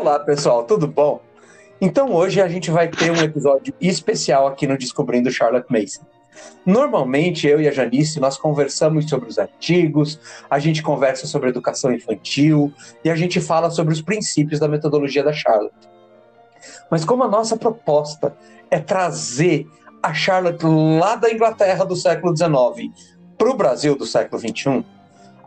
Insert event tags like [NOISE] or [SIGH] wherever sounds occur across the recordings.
Olá, pessoal, tudo bom? Então hoje a gente vai ter um episódio especial aqui no Descobrindo Charlotte Mason. Normalmente eu e a Janice nós conversamos sobre os artigos, a gente conversa sobre educação infantil e a gente fala sobre os princípios da metodologia da Charlotte. Mas como a nossa proposta é trazer a Charlotte lá da Inglaterra do século XIX para o Brasil do século XXI,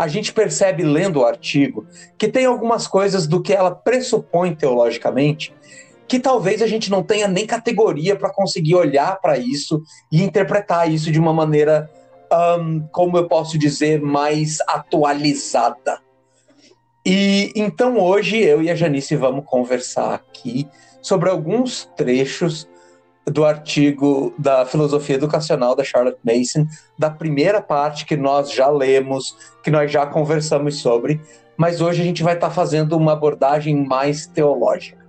a gente percebe lendo o artigo que tem algumas coisas do que ela pressupõe teologicamente que talvez a gente não tenha nem categoria para conseguir olhar para isso e interpretar isso de uma maneira, um, como eu posso dizer, mais atualizada. E então hoje eu e a Janice vamos conversar aqui sobre alguns trechos do artigo da filosofia educacional da Charlotte Mason, da primeira parte que nós já lemos, que nós já conversamos sobre, mas hoje a gente vai estar tá fazendo uma abordagem mais teológica.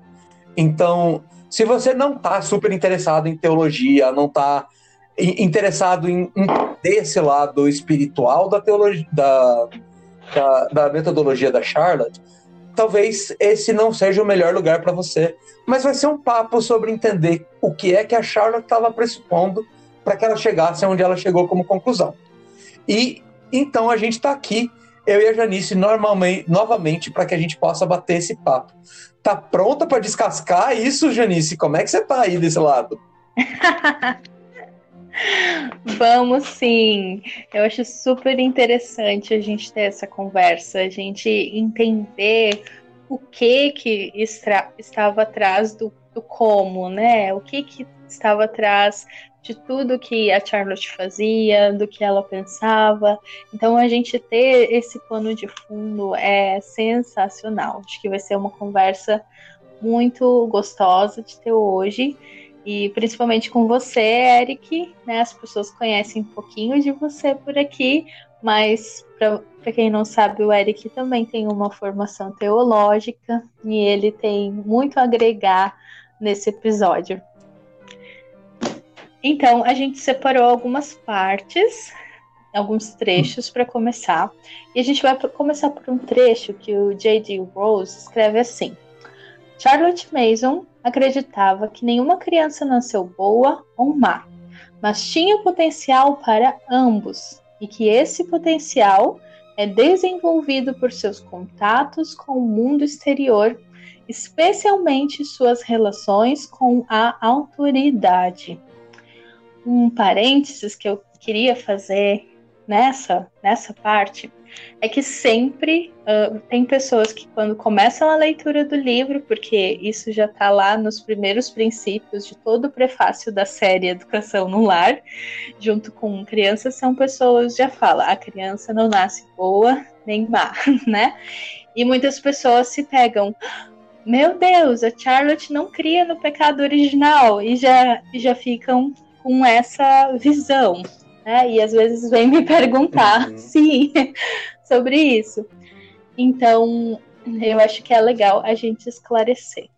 Então, se você não está super interessado em teologia, não está interessado em, em desse lado espiritual da teologia da, da, da metodologia da Charlotte, talvez esse não seja o melhor lugar para você. Mas vai ser um papo sobre entender o que é que a Charlotte estava pressupondo para que ela chegasse onde ela chegou como conclusão. E então a gente está aqui, eu e a Janice, normalmente, novamente, para que a gente possa bater esse papo. Tá pronta para descascar isso, Janice? Como é que você tá aí desse lado? [LAUGHS] Vamos sim. Eu acho super interessante a gente ter essa conversa, a gente entender o que que estava atrás do, do, como, né? O que que estava atrás de tudo que a Charlotte fazia, do que ela pensava. Então a gente ter esse pano de fundo é sensacional. Acho que vai ser uma conversa muito gostosa de ter hoje. E principalmente com você, Eric, né? As pessoas conhecem um pouquinho de você por aqui, mas para quem não sabe, o Eric também tem uma formação teológica e ele tem muito a agregar nesse episódio. Então, a gente separou algumas partes, alguns trechos para começar. E a gente vai começar por um trecho que o J.D. Rose escreve assim: Charlotte Mason acreditava que nenhuma criança nasceu boa ou má, mas tinha potencial para ambos, e que esse potencial é desenvolvido por seus contatos com o mundo exterior, especialmente suas relações com a autoridade. Um parênteses que eu queria fazer nessa, nessa parte é que sempre uh, tem pessoas que, quando começam a leitura do livro, porque isso já está lá nos primeiros princípios de todo o prefácio da série Educação no Lar, junto com crianças, são pessoas já fala, a criança não nasce boa nem má, [LAUGHS] né? E muitas pessoas se pegam, meu Deus, a Charlotte não cria no pecado original e já, já ficam com essa visão né? E às vezes vem me perguntar, uhum. [LAUGHS] sim, sobre isso. Então, eu acho que é legal a gente esclarecer.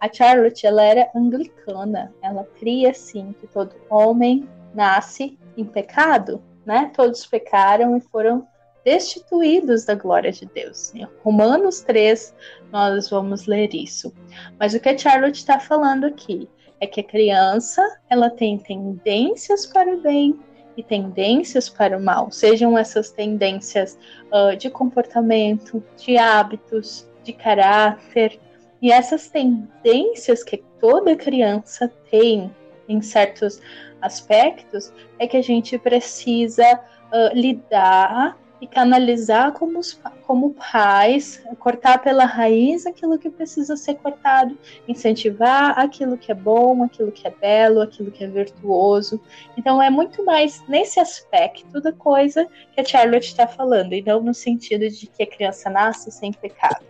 A Charlotte, ela era anglicana. Ela cria, sim, que todo homem nasce em pecado, né? Todos pecaram e foram destituídos da glória de Deus. Em Romanos 3, nós vamos ler isso. Mas o que a Charlotte está falando aqui é que a criança, ela tem tendências para o bem e tendências para o mal, sejam essas tendências uh, de comportamento, de hábitos, de caráter, e essas tendências que toda criança tem em certos aspectos é que a gente precisa uh, lidar e canalizar como, os, como pais, cortar pela raiz aquilo que precisa ser cortado, incentivar aquilo que é bom, aquilo que é belo, aquilo que é virtuoso. Então é muito mais nesse aspecto da coisa que a Charlotte está falando, e não no sentido de que a criança nasce sem pecado.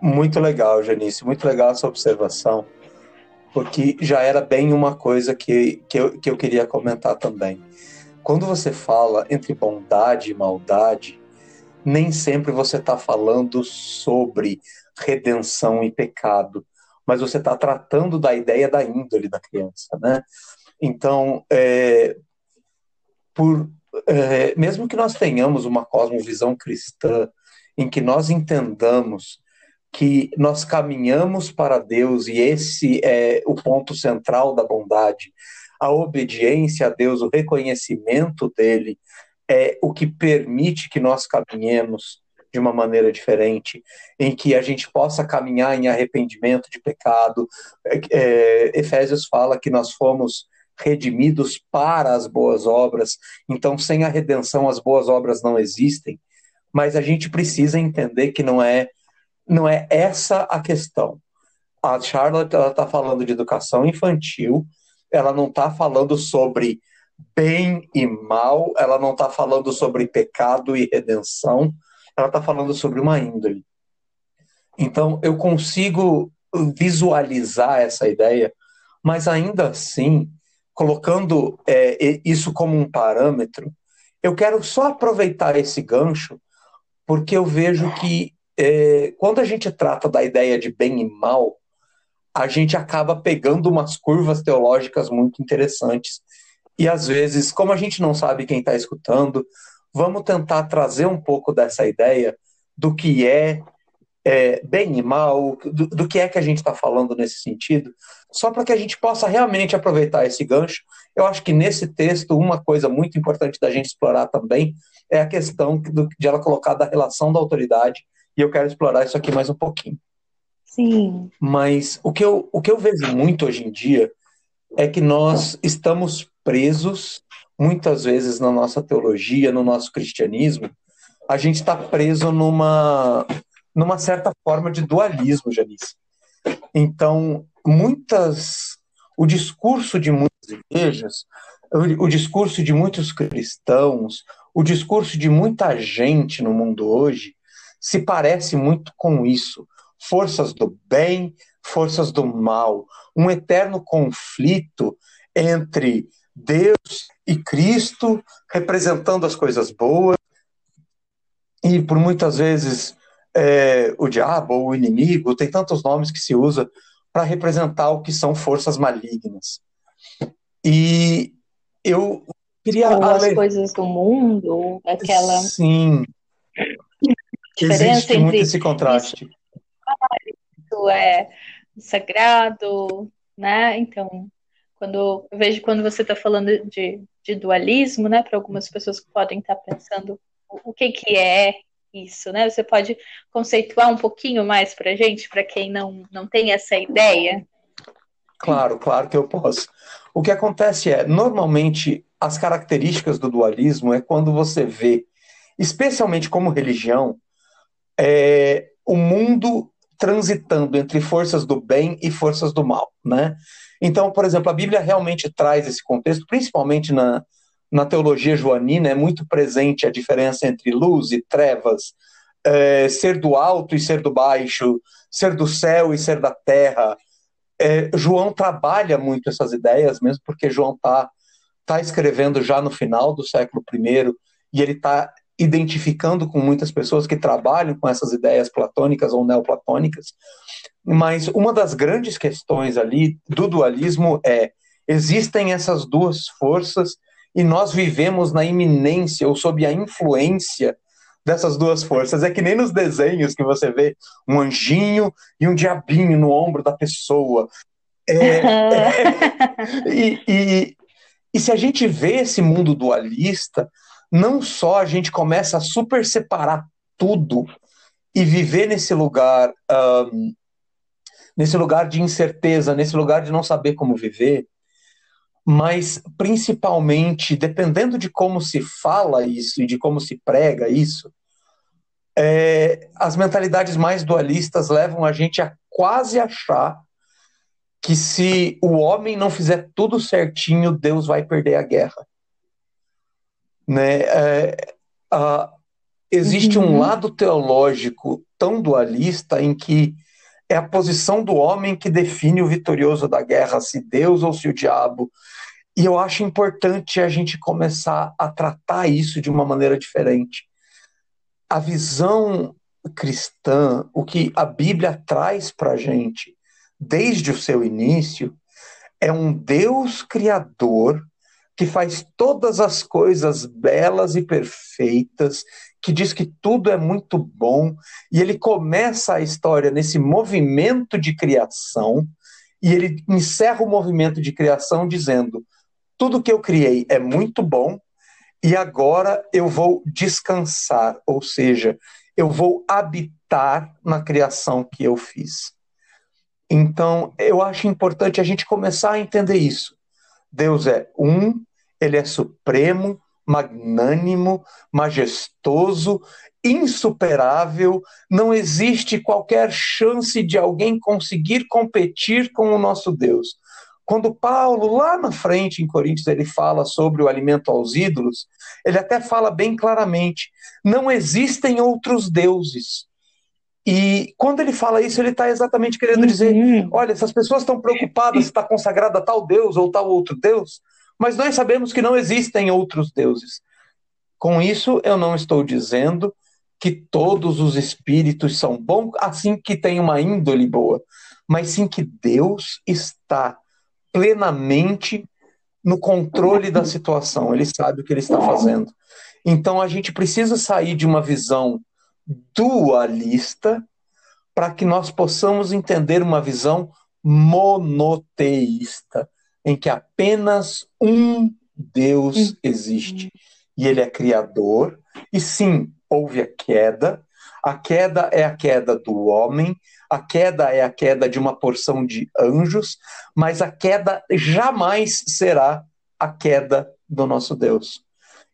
Muito legal, Janice, muito legal essa observação, porque já era bem uma coisa que, que, eu, que eu queria comentar também quando você fala entre bondade e maldade, nem sempre você está falando sobre redenção e pecado, mas você está tratando da ideia da índole da criança, né? Então, é, por, é, mesmo que nós tenhamos uma cosmovisão cristã em que nós entendamos que nós caminhamos para Deus e esse é o ponto central da bondade. A obediência a Deus, o reconhecimento dele, é o que permite que nós caminhemos de uma maneira diferente, em que a gente possa caminhar em arrependimento de pecado. É, é Efésios fala que nós fomos redimidos para as boas obras, então sem a redenção as boas obras não existem, mas a gente precisa entender que não é não é essa a questão. A Charlotte está falando de educação infantil, ela não está falando sobre bem e mal, ela não está falando sobre pecado e redenção, ela está falando sobre uma índole. Então, eu consigo visualizar essa ideia, mas ainda assim, colocando é, isso como um parâmetro, eu quero só aproveitar esse gancho, porque eu vejo que é, quando a gente trata da ideia de bem e mal, a gente acaba pegando umas curvas teológicas muito interessantes. E às vezes, como a gente não sabe quem está escutando, vamos tentar trazer um pouco dessa ideia do que é, é bem e mal, do, do, que é que a gente está falando nesse sentido, só para que a gente possa realmente aproveitar esse gancho. Eu acho que nesse texto, uma coisa muito importante da gente explorar também é a questão do, de ela colocar da relação da autoridade, e eu quero explorar isso aqui mais um pouquinho. Sim. Mas o que eu, o que eu vejo muito hoje em dia é que nós estamos presos muitas vezes na nossa teologia, no nosso cristianismo, a gente está preso numa, numa certa forma de dualismo, Janice. Então, muitas. O discurso de muitas igrejas, o, o discurso de muitos cristãos, o discurso de muita gente no mundo hoje se parece muito com isso. Forças do bem, forças do mal, um eterno conflito entre Deus e Cristo representando as coisas boas, e por muitas vezes é, o diabo ou o inimigo, tem tantos nomes que se usa para representar o que são forças malignas. E eu queria. Ou as coisas do mundo, aquela. Sim. Existe muito esse contraste. Isso é sagrado, né? Então, quando eu vejo quando você está falando de, de, dualismo, né, para algumas pessoas que podem estar tá pensando o, o, que que é isso, né? Você pode conceituar um pouquinho mais para gente, para quem não não tem essa ideia? Claro, claro que eu posso. O que acontece é, normalmente, as características do dualismo é quando você vê, especialmente como religião, é, o mundo transitando entre forças do bem e forças do mal, né? Então, por exemplo, a Bíblia realmente traz esse contexto, principalmente na, na teologia joanina, é muito presente a diferença entre luz e trevas, é, ser do alto e ser do baixo, ser do céu e ser da terra. É, João trabalha muito essas ideias, mesmo porque João está tá escrevendo já no final do século I e ele está identificando com muitas pessoas que trabalham com essas ideias platônicas ou neoplatônicas. Mas uma das grandes questões ali do dualismo é: existem essas duas forças e nós vivemos na iminência ou sob a influência dessas duas forças. É que nem nos desenhos que você vê um anjinho e um diabinho no ombro da pessoa. É, [LAUGHS] é, e, e, e se a gente vê esse mundo dualista, não só a gente começa a super separar tudo e viver nesse lugar um, nesse lugar de incerteza, nesse lugar de não saber como viver, mas principalmente, dependendo de como se fala isso e de como se prega isso, é, as mentalidades mais dualistas levam a gente a quase achar que se o homem não fizer tudo certinho, Deus vai perder a guerra. Né? É, a, existe uhum. um lado teológico tão dualista em que é a posição do homem que define o vitorioso da guerra, se Deus ou se o diabo. E eu acho importante a gente começar a tratar isso de uma maneira diferente. A visão cristã, o que a Bíblia traz para a gente, desde o seu início, é um Deus criador que faz todas as coisas belas e perfeitas, que diz que tudo é muito bom, e ele começa a história nesse movimento de criação, e ele encerra o movimento de criação dizendo: tudo que eu criei é muito bom, e agora eu vou descansar, ou seja, eu vou habitar na criação que eu fiz. Então, eu acho importante a gente começar a entender isso. Deus é um, ele é supremo, magnânimo, majestoso, insuperável, não existe qualquer chance de alguém conseguir competir com o nosso Deus. Quando Paulo, lá na frente, em Coríntios, ele fala sobre o alimento aos ídolos, ele até fala bem claramente: não existem outros deuses. E quando ele fala isso, ele está exatamente querendo uhum. dizer: olha, essas pessoas estão preocupadas se está consagrada a tal Deus ou tal outro Deus, mas nós sabemos que não existem outros deuses. Com isso, eu não estou dizendo que todos os espíritos são bons, assim que tem uma índole boa, mas sim que Deus está plenamente no controle da situação, ele sabe o que ele está fazendo. Então a gente precisa sair de uma visão dualista para que nós possamos entender uma visão monoteísta, em que apenas um Deus existe. E ele é criador, e sim, houve a queda. A queda é a queda do homem, a queda é a queda de uma porção de anjos, mas a queda jamais será a queda do nosso Deus.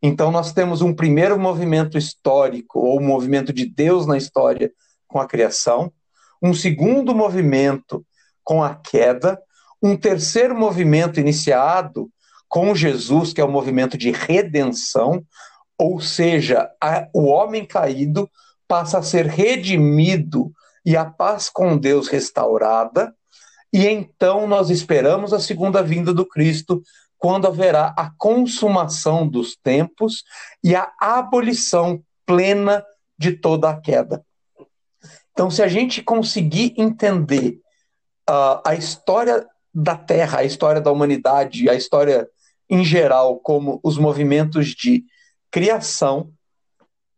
Então, nós temos um primeiro movimento histórico, ou um movimento de Deus na história com a criação, um segundo movimento com a queda, um terceiro movimento iniciado com Jesus, que é o movimento de redenção, ou seja, a, o homem caído passa a ser redimido e a paz com Deus restaurada, e então nós esperamos a segunda vinda do Cristo, quando haverá a consumação dos tempos e a abolição plena de toda a queda. Então, se a gente conseguir entender uh, a história da Terra, a história da humanidade, a história em geral, como os movimentos de criação,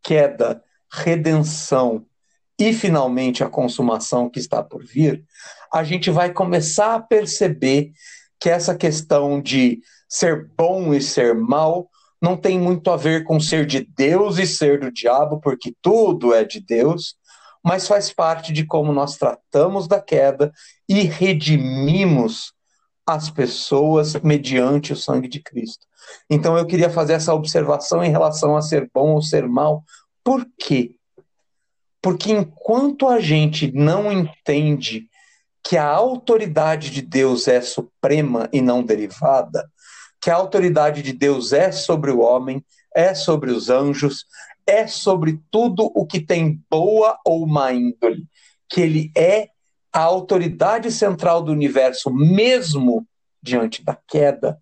queda, redenção e finalmente a consumação que está por vir, a gente vai começar a perceber que essa questão de ser bom e ser mal não tem muito a ver com ser de Deus e ser do diabo, porque tudo é de Deus, mas faz parte de como nós tratamos da queda e redimimos as pessoas mediante o sangue de Cristo. Então eu queria fazer essa observação em relação a ser bom ou ser mal. Por quê? Porque enquanto a gente não entende que a autoridade de Deus é suprema e não derivada, que a autoridade de Deus é sobre o homem, é sobre os anjos, é sobre tudo o que tem boa ou má índole, que ele é a autoridade central do universo, mesmo diante da queda,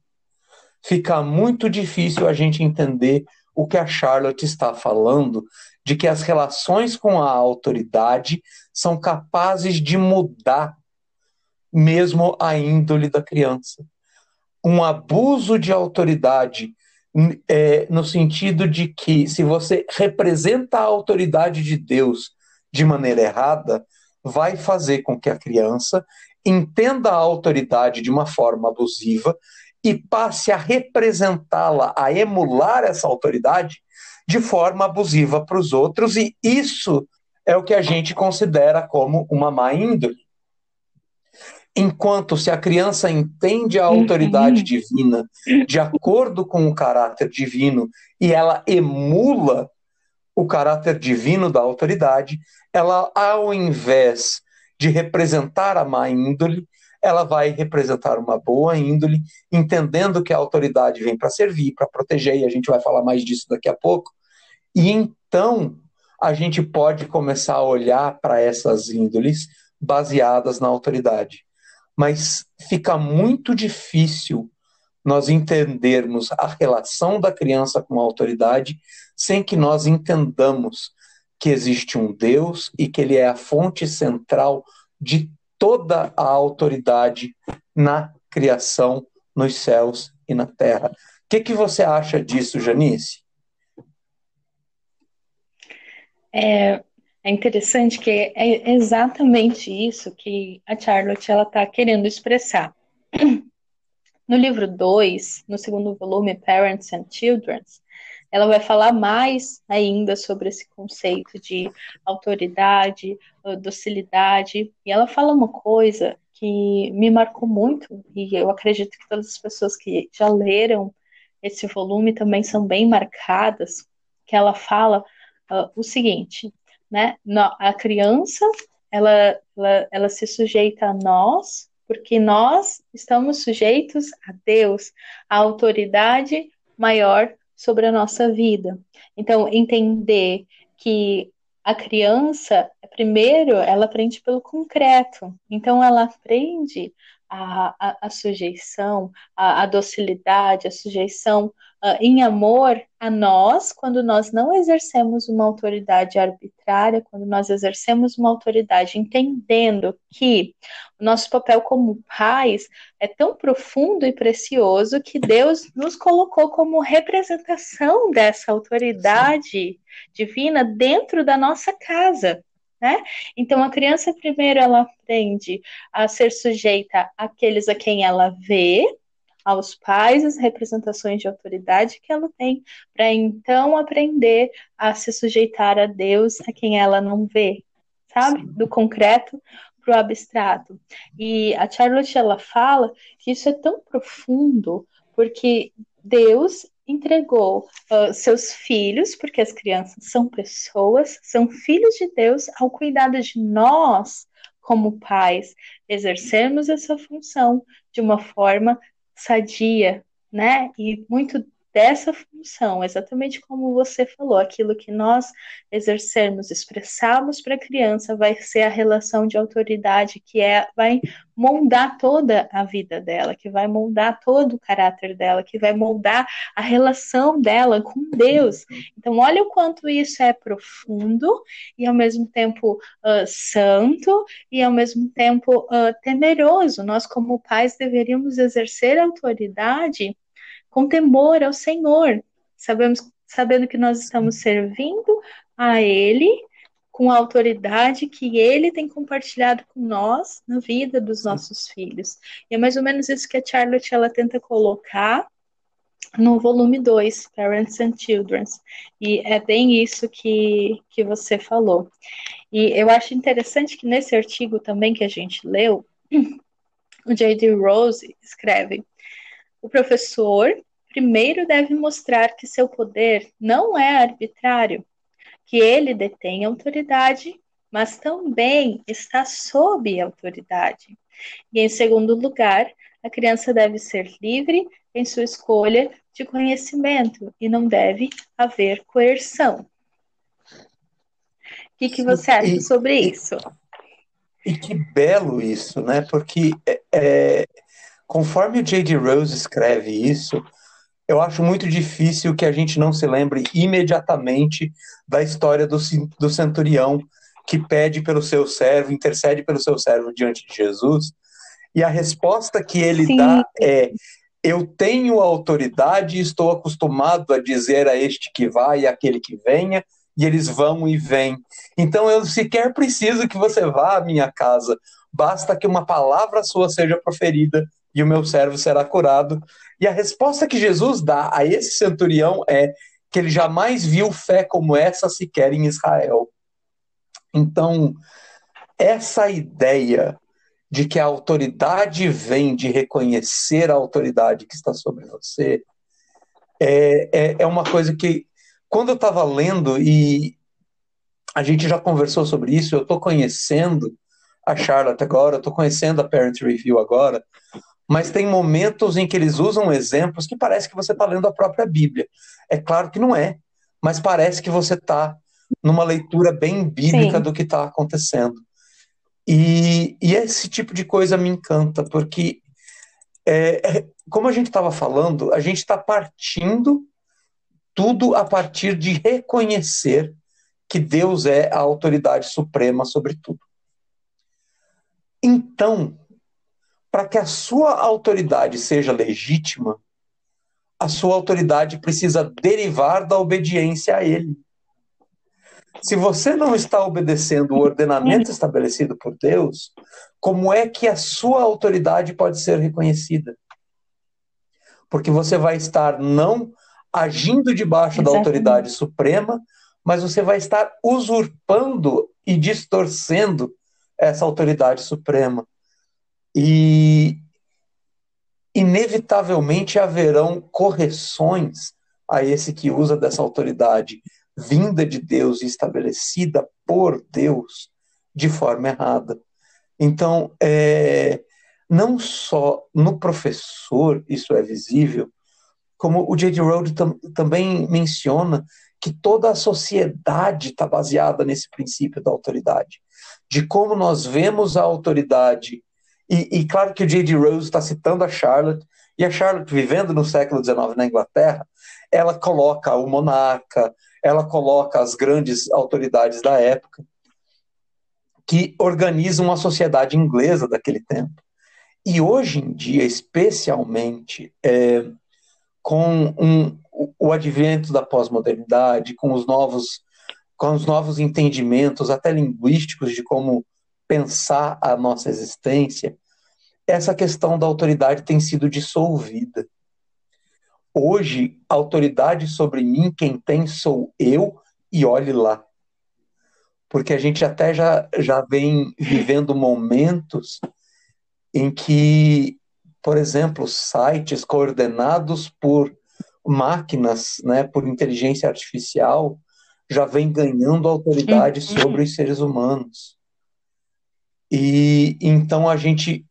fica muito difícil a gente entender o que a Charlotte está falando de que as relações com a autoridade são capazes de mudar mesmo a índole da criança. Um abuso de autoridade é, no sentido de que, se você representa a autoridade de Deus de maneira errada, vai fazer com que a criança entenda a autoridade de uma forma abusiva e passe a representá-la, a emular essa autoridade de forma abusiva para os outros, e isso é o que a gente considera como uma má índole. Enquanto se a criança entende a autoridade uhum. divina de acordo com o caráter divino e ela emula o caráter divino da autoridade, ela, ao invés de representar a má índole, ela vai representar uma boa índole, entendendo que a autoridade vem para servir, para proteger, e a gente vai falar mais disso daqui a pouco. E então a gente pode começar a olhar para essas índoles baseadas na autoridade. Mas fica muito difícil nós entendermos a relação da criança com a autoridade sem que nós entendamos que existe um Deus e que ele é a fonte central de toda a autoridade na criação, nos céus e na terra. O que, que você acha disso, Janice? É, é interessante que é exatamente isso que a Charlotte está querendo expressar. [CLEARS THROAT] No livro 2, no segundo volume, Parents and Children, ela vai falar mais ainda sobre esse conceito de autoridade, docilidade, e ela fala uma coisa que me marcou muito, e eu acredito que todas as pessoas que já leram esse volume também são bem marcadas, que ela fala uh, o seguinte, né? A criança, ela, ela, ela se sujeita a nós, porque nós estamos sujeitos a Deus, a autoridade maior sobre a nossa vida. Então, entender que a criança, primeiro, ela aprende pelo concreto. Então, ela aprende a, a, a sujeição, a, a, docilidade, a sujeição uh, em amor a nós, quando nós não exercemos uma autoridade arbitrária, quando nós exercemos uma autoridade entendendo que o nosso papel como pais é tão profundo e precioso que Deus nos colocou como representação dessa autoridade divina dentro da nossa casa. Né? Então a criança primeiro ela aprende a ser sujeita àqueles a quem ela vê, aos pais as representações de autoridade que ela tem, para então aprender a se sujeitar a Deus, a quem ela não vê, sabe? Do concreto para o abstrato. E a Charlotte ela fala que isso é tão profundo porque Deus entregou uh, seus filhos, porque as crianças são pessoas, são filhos de Deus, ao cuidado de nós, como pais, exercermos essa função de uma forma sadia, né? E muito dessa função, exatamente como você falou, aquilo que nós exercermos, expressarmos para a criança vai ser a relação de autoridade que é vai moldar toda a vida dela, que vai moldar todo o caráter dela, que vai moldar a relação dela com Deus. Então, olha o quanto isso é profundo e ao mesmo tempo uh, santo e ao mesmo tempo uh, temeroso. Nós, como pais, deveríamos exercer autoridade com temor ao Senhor, sabemos, sabendo que nós estamos servindo a Ele com a autoridade que Ele tem compartilhado com nós na vida dos nossos filhos. E é mais ou menos isso que a Charlotte ela tenta colocar no volume 2, Parents and Children. E é bem isso que, que você falou. E eu acho interessante que nesse artigo também que a gente leu, [CLEARS THROAT] o J.D. Rose escreve: o professor primeiro deve mostrar que seu poder não é arbitrário, que ele detém autoridade, mas também está sob autoridade. E em segundo lugar, a criança deve ser livre em sua escolha de conhecimento e não deve haver coerção. O que, que você acha sobre isso? E que belo isso, né? Porque é, é conforme o J.D. Rose escreve isso, eu acho muito difícil que a gente não se lembre imediatamente da história do, do centurião que pede pelo seu servo, intercede pelo seu servo diante de Jesus, e a resposta que ele Sim. dá é: Eu tenho autoridade e estou acostumado a dizer a este que vai e aquele que venha, e eles vão e vêm. Então eu sequer preciso que você vá à minha casa, basta que uma palavra sua seja proferida e o meu servo será curado. E a resposta que Jesus dá a esse centurião é que ele jamais viu fé como essa sequer em Israel. Então, essa ideia de que a autoridade vem de reconhecer a autoridade que está sobre você é, é, é uma coisa que, quando eu estava lendo, e a gente já conversou sobre isso, eu estou conhecendo a Charlotte agora, estou conhecendo a Parent Review agora, mas tem momentos em que eles usam exemplos que parece que você está lendo a própria Bíblia. É claro que não é, mas parece que você está numa leitura bem bíblica Sim. do que está acontecendo. E, e, esse tipo de coisa me encanta, porque, é, é como a gente estava falando, a gente está partindo tudo a partir de reconhecer que Deus é a autoridade suprema sobre tudo. Então, para que a sua autoridade seja legítima, a sua autoridade precisa derivar da obediência a ele. Se você não está obedecendo o ordenamento estabelecido por Deus, como é que a sua autoridade pode ser reconhecida? Porque você vai estar não agindo debaixo Exatamente. da autoridade suprema, mas você vai estar usurpando e distorcendo essa autoridade suprema. E inevitavelmente haverão correções a esse que usa dessa autoridade vinda de Deus e estabelecida por Deus de forma errada. Então, é, não só no professor isso é visível, como o J.D. Rhodes tam, também menciona que toda a sociedade está baseada nesse princípio da autoridade, de como nós vemos a autoridade. E, e claro que o J.D. Rose está citando a Charlotte, e a Charlotte, vivendo no século XIX na Inglaterra, ela coloca o monarca, ela coloca as grandes autoridades da época, que organizam a sociedade inglesa daquele tempo. E hoje em dia, especialmente, é, com um, o advento da pós-modernidade, com os novos com os novos entendimentos, até linguísticos, de como pensar a nossa existência, essa questão da autoridade tem sido dissolvida. Hoje, a autoridade sobre mim, quem tem sou eu, e olhe lá. Porque a gente até já, já vem vivendo momentos em que, por exemplo, sites coordenados por máquinas, né, por inteligência artificial, já vem ganhando autoridade uhum. sobre os seres humanos. E então a gente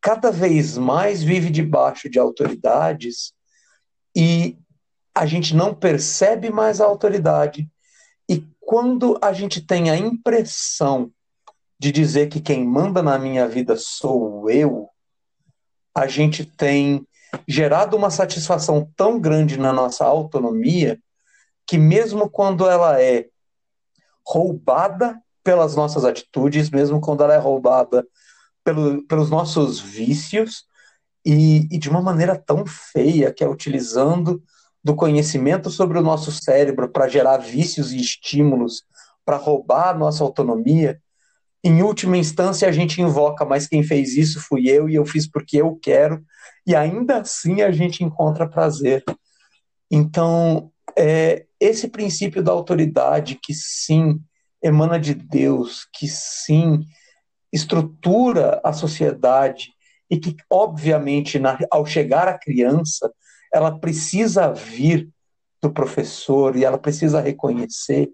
cada vez mais vive debaixo de autoridades e a gente não percebe mais a autoridade. E quando a gente tem a impressão de dizer que quem manda na minha vida sou eu, a gente tem gerado uma satisfação tão grande na nossa autonomia que mesmo quando ela é roubada pelas nossas atitudes, mesmo quando ela é roubada pelo, pelos nossos vícios, e, e de uma maneira tão feia, que é utilizando do conhecimento sobre o nosso cérebro para gerar vícios e estímulos para roubar a nossa autonomia, em última instância a gente invoca, mas quem fez isso fui eu e eu fiz porque eu quero, e ainda assim a gente encontra prazer. Então, é, esse princípio da autoridade que sim emana de Deus, que sim estrutura a sociedade e que, obviamente, na, ao chegar a criança, ela precisa vir do professor e ela precisa reconhecer,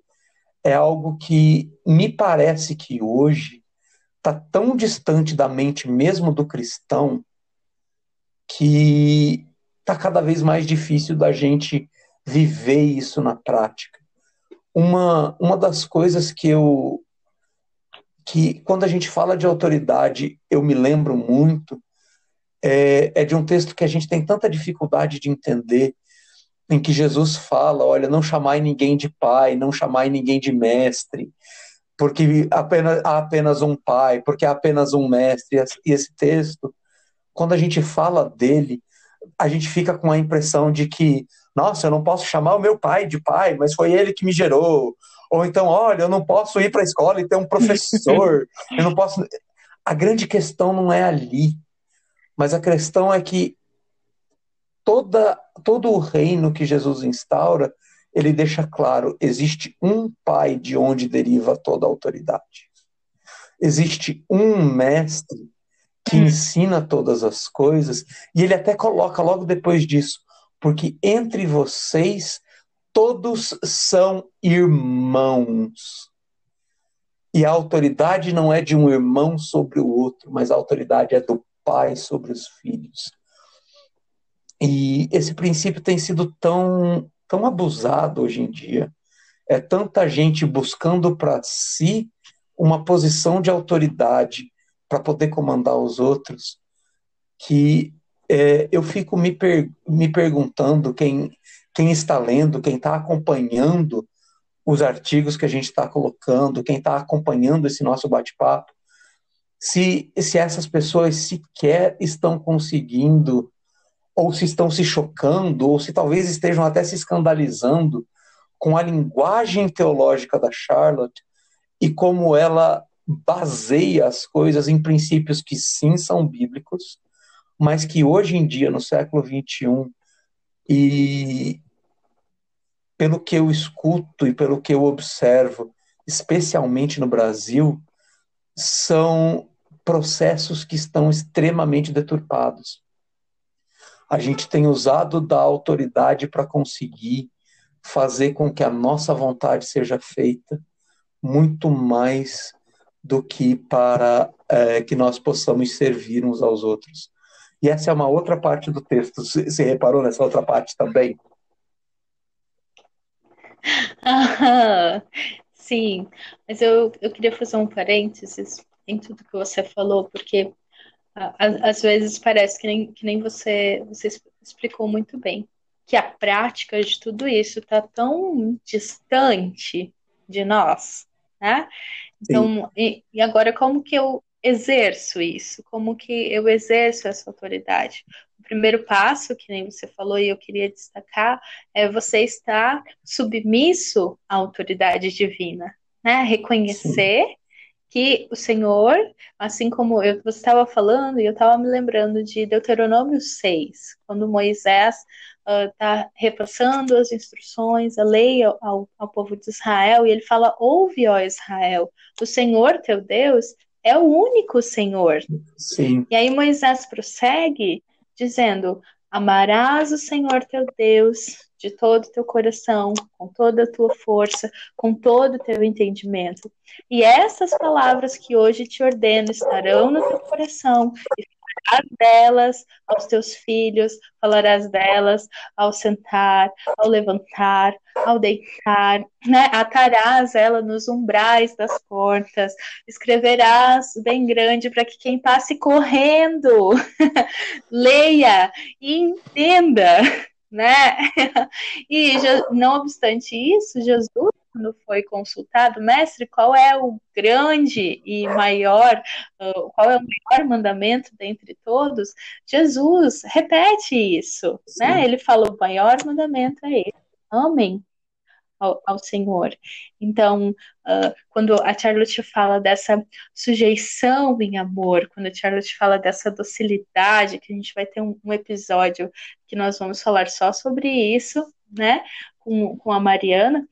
é algo que me parece que hoje está tão distante da mente mesmo do cristão que está cada vez mais difícil da gente viver isso na prática. Uma, uma das coisas que eu que quando a gente fala de autoridade, eu me lembro muito é, é de um texto que a gente tem tanta dificuldade de entender, em que Jesus fala, olha, não chamai ninguém de pai, não chamai ninguém de mestre, porque apenas, há apenas um pai, porque há apenas um mestre. E esse texto, quando a gente fala dele, a gente fica com a impressão de que nossa, eu não posso chamar o meu pai de pai, mas foi ele que me gerou. Ou então, olha, eu não posso ir para a escola e ter um professor. [LAUGHS] eu não posso. A grande questão não é ali, mas a questão é que toda, todo o reino que Jesus instaura, ele deixa claro: existe um pai de onde deriva toda a autoridade. Existe um mestre que hum. ensina todas as coisas, e ele até coloca logo depois disso: porque entre vocês todos são irmãos. E a autoridade não é de um irmão sobre o outro, mas a autoridade é do pai sobre os filhos. E esse princípio tem sido tão, tão abusado hoje em dia. É tanta gente buscando para si uma posição de autoridade para poder comandar os outros, que é, eu fico me, per, me perguntando quem, quem está lendo, quem está acompanhando os artigos que a gente está colocando, quem está acompanhando esse nosso bate-papo, se, se essas pessoas sequer estão conseguindo, ou se estão se chocando, ou se talvez estejam até se escandalizando com a linguagem teológica da Charlotte e como ela baseia as coisas em princípios que sim são bíblicos, mas que hoje em dia, no século XXI, e pelo que eu escuto e pelo que eu observo, especialmente no Brasil, são processos que estão extremamente deturpados. A gente tem usado da autoridade para conseguir fazer com que a nossa vontade seja feita muito mais do que para é, que nós possamos servir uns aos outros. E essa é uma outra parte do texto. Você reparou nessa outra parte também? [LAUGHS] sim, mas eu, eu queria fazer um parênteses em tudo que você falou, porque às vezes parece que nem, que nem você, você explicou muito bem, que a prática de tudo isso está tão distante de nós, né? Então, e, e, agora como que eu exerço isso? Como que eu exerço essa autoridade? O primeiro passo, que nem você falou e eu queria destacar, é você estar submisso à autoridade divina, né? Reconhecer Sim que o Senhor, assim como eu, você estava falando, e eu estava me lembrando de Deuteronômio 6, quando Moisés está uh, repassando as instruções, a lei ao, ao povo de Israel, e ele fala: Ouve, ó Israel, o Senhor teu Deus é o único Senhor. Sim. E aí Moisés prossegue dizendo: Amarás o Senhor teu Deus de todo o teu coração, com toda a tua força, com todo o teu entendimento. E essas palavras que hoje te ordeno estarão no teu coração, e falarás delas aos teus filhos, falarás delas ao sentar, ao levantar, ao deitar, né? atarás ela nos umbrais das portas, escreverás bem grande para que quem passe correndo [LAUGHS] leia e entenda né? [LAUGHS] E não obstante isso, Jesus, quando foi consultado, mestre, qual é o grande e maior, uh, qual é o maior mandamento dentre todos? Jesus repete isso, né? Sim. né? Ele fala: o maior mandamento é esse. Amém ao, ao Senhor. Então, uh, quando a Charlotte fala dessa sujeição em amor, quando a Charlotte fala dessa docilidade, que a gente vai ter um, um episódio que nós vamos falar só sobre isso, né, com, com a Mariana,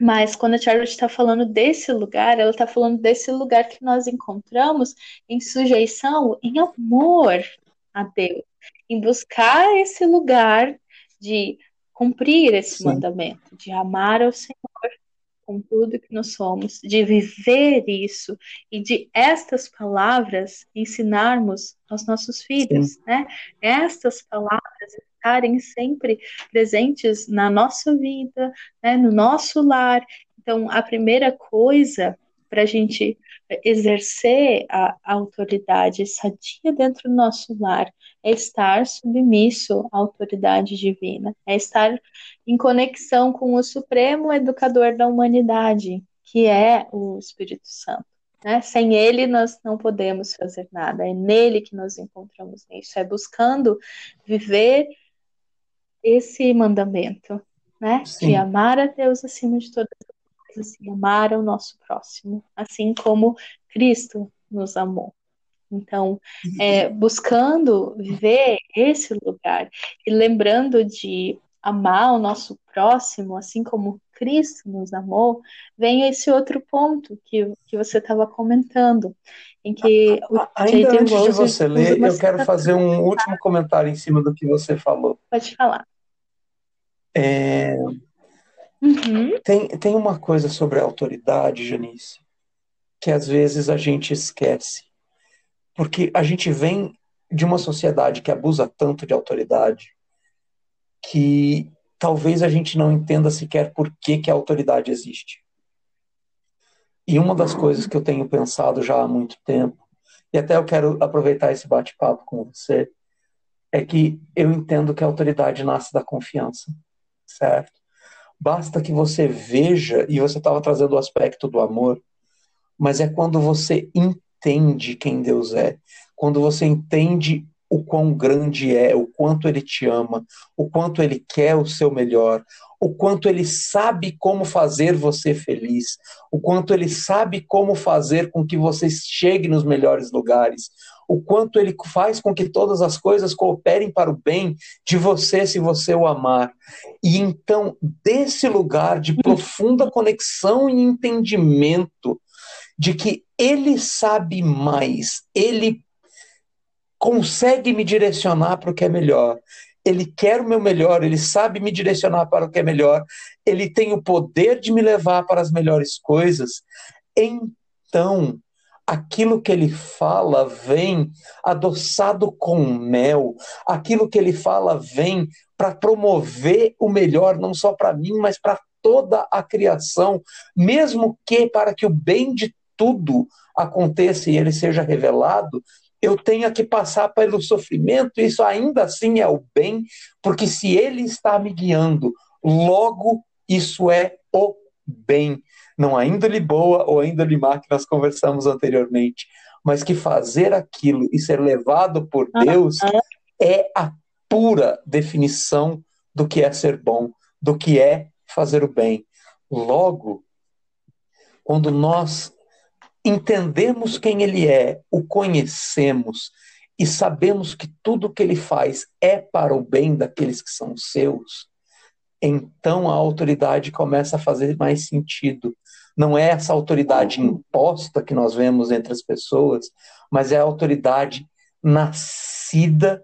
mas quando a Charlotte está falando desse lugar, ela está falando desse lugar que nós encontramos em sujeição, em amor a Deus, em buscar esse lugar de cumprir esse Sim. mandamento, de amar ao Senhor com tudo que nós somos, de viver isso e de estas palavras ensinarmos aos nossos filhos, Sim. né? Estas palavras estarem sempre presentes na nossa vida, né? no nosso lar. Então, a primeira coisa para a gente exercer a, a autoridade sadia dentro do nosso lar é estar submisso à autoridade divina, é estar em conexão com o Supremo Educador da humanidade, que é o Espírito Santo. Né? Sem ele, nós não podemos fazer nada, é nele que nós encontramos isso, é buscando viver esse mandamento, né? De amar a Deus acima de todas as assim, amar ao nosso próximo, assim como Cristo nos amou. Então, é, buscando viver esse lugar e lembrando de amar o nosso próximo, assim como Cristo nos amou, vem esse outro ponto que, que você estava comentando, em que o Ainda antes de você ler, eu quero fazer um último comentário em cima do que você falou. Pode falar. É, Uhum. Tem, tem uma coisa sobre a autoridade, Janice, que às vezes a gente esquece. Porque a gente vem de uma sociedade que abusa tanto de autoridade que talvez a gente não entenda sequer por que, que a autoridade existe. E uma das coisas que eu tenho pensado já há muito tempo, e até eu quero aproveitar esse bate-papo com você, é que eu entendo que a autoridade nasce da confiança, certo? Basta que você veja, e você estava trazendo o aspecto do amor, mas é quando você entende quem Deus é, quando você entende o quão grande é, o quanto ele te ama, o quanto ele quer o seu melhor, o quanto ele sabe como fazer você feliz, o quanto ele sabe como fazer com que você chegue nos melhores lugares, o quanto ele faz com que todas as coisas cooperem para o bem de você se você o amar. E então, desse lugar de profunda conexão e entendimento de que ele sabe mais, ele consegue me direcionar para o que é melhor. Ele quer o meu melhor, ele sabe me direcionar para o que é melhor, ele tem o poder de me levar para as melhores coisas. Então, aquilo que ele fala vem adoçado com mel, aquilo que ele fala vem para promover o melhor, não só para mim, mas para toda a criação, mesmo que para que o bem de tudo aconteça e ele seja revelado, eu tenha que passar pelo sofrimento, isso ainda assim é o bem, porque se ele está me guiando, logo isso é o bem não a índole boa ou a índole má que nós conversamos anteriormente, mas que fazer aquilo e ser levado por Deus é a pura definição do que é ser bom, do que é fazer o bem. Logo, quando nós entendemos quem Ele é, o conhecemos e sabemos que tudo que Ele faz é para o bem daqueles que são seus, então a autoridade começa a fazer mais sentido. Não é essa autoridade imposta que nós vemos entre as pessoas, mas é a autoridade nascida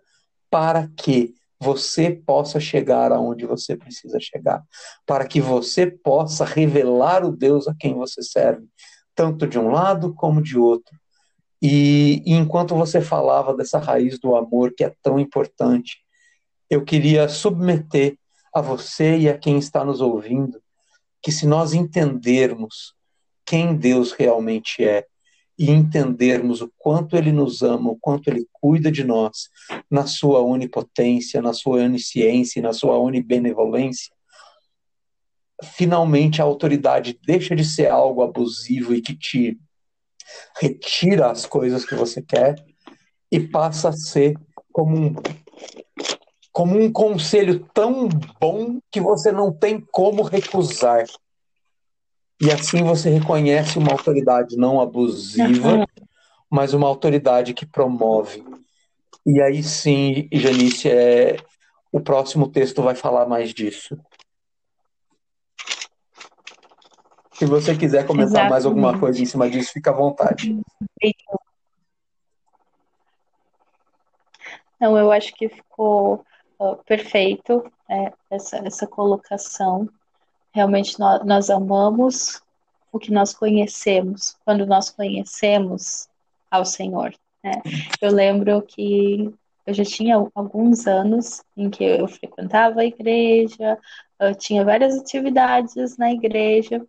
para que você possa chegar aonde você precisa chegar, para que você possa revelar o Deus a quem você serve, tanto de um lado como de outro. E, e enquanto você falava dessa raiz do amor que é tão importante, eu queria submeter a você e a quem está nos ouvindo que se nós entendermos quem Deus realmente é e entendermos o quanto ele nos ama, o quanto ele cuida de nós, na sua onipotência, na sua onisciência, na sua onibenevolência, finalmente a autoridade deixa de ser algo abusivo e que te retira as coisas que você quer e passa a ser como um como um conselho tão bom que você não tem como recusar. E assim você reconhece uma autoridade não abusiva, mas uma autoridade que promove. E aí sim, Janice, é... o próximo texto vai falar mais disso. Se você quiser comentar Exatamente. mais alguma coisa em cima disso, fica à vontade. Não, eu acho que ficou perfeito é, essa, essa colocação. Realmente nós, nós amamos o que nós conhecemos, quando nós conhecemos ao Senhor. Né? Eu lembro que eu já tinha alguns anos em que eu frequentava a igreja, eu tinha várias atividades na igreja,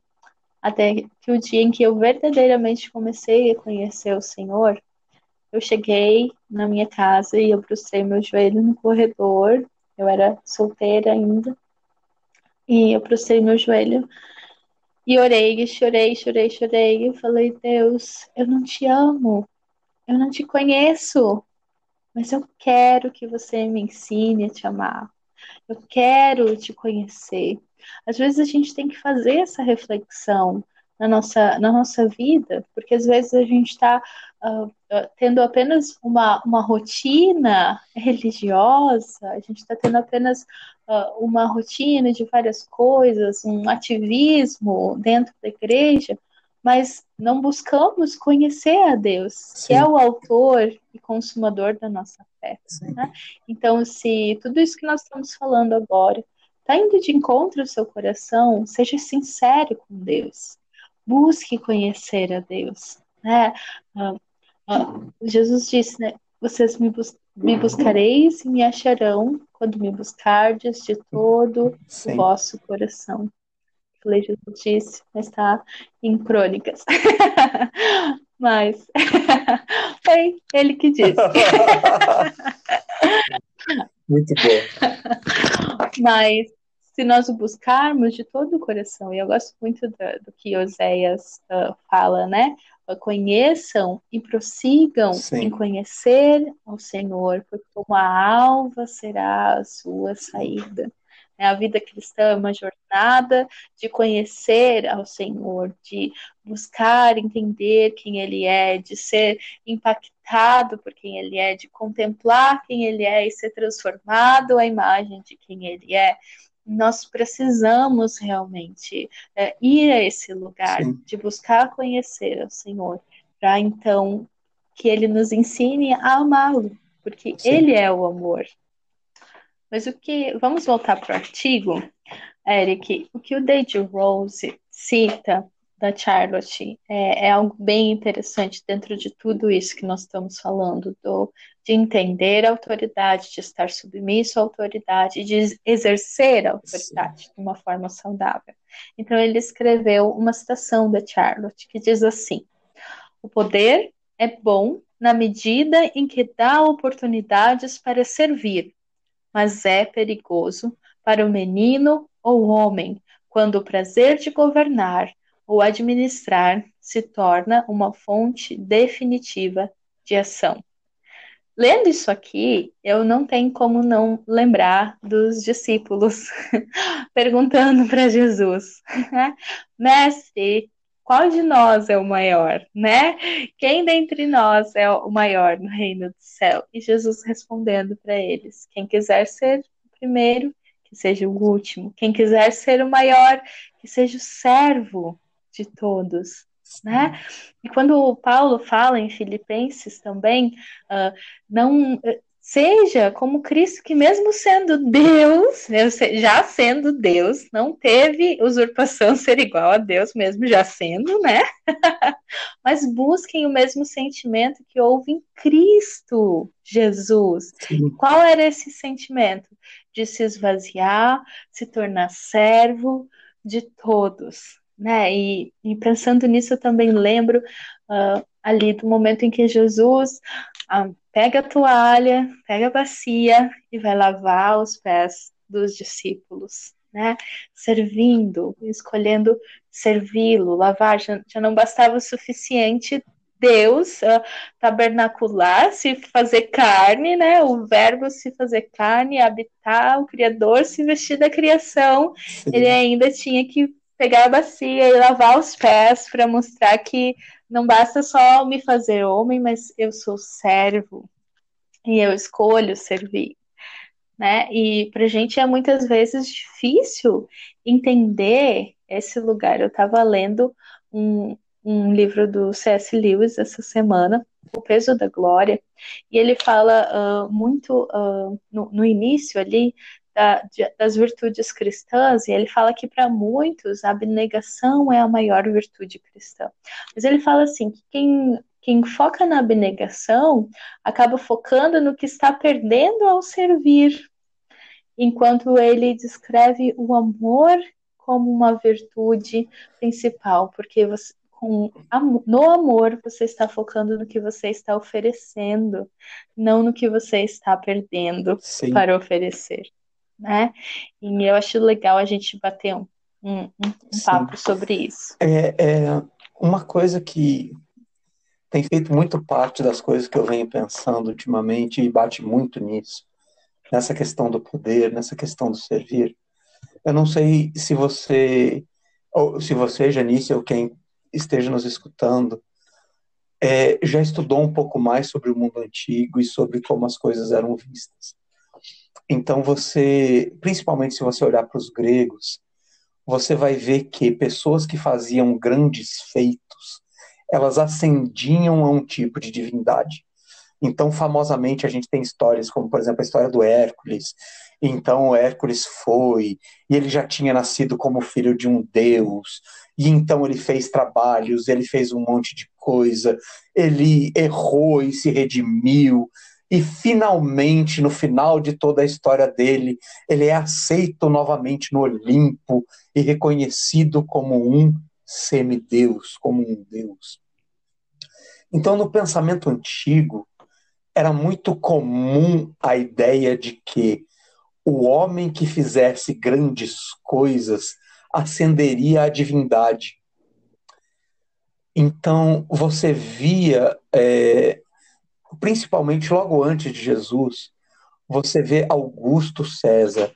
até que o dia em que eu verdadeiramente comecei a conhecer o Senhor, eu cheguei na minha casa e eu prostrei meu joelho no corredor. Eu era solteira ainda. E eu prostrei meu joelho e orei, chorei, chorei, chorei. E falei, Deus, eu não te amo. Eu não te conheço. Mas eu quero que você me ensine a te amar. Eu quero te conhecer. Às vezes a gente tem que fazer essa reflexão na nossa, na nossa vida, porque às vezes a gente está uh, uh, tendo apenas uma, uma rotina religiosa, a gente está tendo apenas uh, uma rotina de várias coisas, um ativismo dentro da igreja, mas não buscamos conhecer a Deus, Sim. que é o autor e consumador da nossa fé. Né? Então, se tudo isso que nós estamos falando agora está indo de encontro ao seu coração, seja sincero com Deus busque conhecer a Deus. Né? Ah, Jesus disse, né? Vocês me, bus me, buscareis e me acharão quando me buscardes de todo Sim. o vosso coração. Falei Jesus disse, mas está em crônicas. [LAUGHS] mas [LAUGHS] foi ele que disse. [LAUGHS] Muito bom. Mas se nós o buscarmos de todo o coração, e eu gosto muito do, do que Oséias uh, fala, né? Conheçam e prossigam Sim. em conhecer ao Senhor, porque como a alva será a sua saída. Né? A vida cristã é uma jornada de conhecer ao Senhor, de buscar entender quem Ele é, de ser impactado por quem Ele é, de contemplar quem Ele é e ser transformado à imagem de quem Ele é nós precisamos realmente é, ir a esse lugar Sim. de buscar conhecer o Senhor, para então que Ele nos ensine a amá-lo, porque Sim. Ele é o amor. Mas o que. Vamos voltar para o artigo, Eric. O que o David Rose cita da Charlotte é, é, algo bem interessante dentro de tudo isso que nós estamos falando, do, de entender a autoridade, de estar submisso à autoridade, de exercer a autoridade Sim. de uma forma saudável. Então, ele escreveu uma citação da Charlotte que diz assim: O poder é bom na medida em que dá oportunidades para servir, mas é perigoso para o menino ou homem quando o prazer de governar ou administrar se torna uma fonte definitiva de ação. Lendo isso aqui, eu não tenho como não lembrar dos discípulos [LAUGHS] perguntando para Jesus: [LAUGHS] Mestre, qual de nós é o maior, né? Quem dentre nós é o maior no reino do céu? E Jesus respondendo para eles: quem quiser ser o primeiro, que seja o último. Quem quiser ser o maior, que seja o servo de todos. Né? E quando o Paulo fala em Filipenses também, uh, não Seja como Cristo, que mesmo sendo Deus, já sendo Deus, não teve usurpação [LAUGHS] ser igual a Deus, mesmo já sendo, né? [LAUGHS] Mas busquem o mesmo sentimento que houve em Cristo Jesus. Sim. Qual era esse sentimento? De se esvaziar, se tornar servo de todos. Né? E, e pensando nisso, eu também lembro uh, ali do momento em que Jesus uh, pega a toalha, pega a bacia e vai lavar os pés dos discípulos, né? Servindo, escolhendo servi-lo, lavar. Já, já, não bastava o suficiente Deus uh, tabernacular, se fazer carne, né? O verbo se fazer carne, habitar, o Criador se vestir da criação. Sim. Ele ainda tinha que pegar a bacia e lavar os pés para mostrar que não basta só me fazer homem, mas eu sou servo e eu escolho servir. Né? E para a gente é muitas vezes difícil entender esse lugar. Eu estava lendo um, um livro do C.S. Lewis essa semana, O Peso da Glória, e ele fala uh, muito uh, no, no, início ali da, de, das virtudes cristãs, e ele fala que para muitos a abnegação é a maior virtude cristã. Mas ele fala assim que quem, quem foca na abnegação acaba focando no que está perdendo ao servir, enquanto ele descreve o amor como uma virtude principal, porque você, com, no amor você está focando no que você está oferecendo, não no que você está perdendo Sim. para oferecer né? E eu acho legal a gente bater um, um, um papo sobre isso. É, é uma coisa que tem feito muito parte das coisas que eu venho pensando ultimamente e bate muito nisso, nessa questão do poder, nessa questão do servir. Eu não sei se você, ou se você, Janice, ou quem esteja nos escutando, é, já estudou um pouco mais sobre o mundo antigo e sobre como as coisas eram vistas. Então você, principalmente se você olhar para os gregos, você vai ver que pessoas que faziam grandes feitos, elas ascendiam a um tipo de divindade. Então, famosamente, a gente tem histórias como, por exemplo, a história do Hércules. Então, Hércules foi, e ele já tinha nascido como filho de um deus, e então ele fez trabalhos, ele fez um monte de coisa, ele errou e se redimiu, e finalmente, no final de toda a história dele, ele é aceito novamente no Olimpo e reconhecido como um semideus, como um deus. Então, no pensamento antigo, era muito comum a ideia de que o homem que fizesse grandes coisas ascenderia à divindade. Então, você via, é, principalmente logo antes de Jesus, você vê Augusto César,